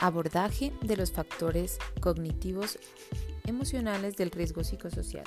Abordaje de los factores cognitivos emocionales del riesgo psicosocial.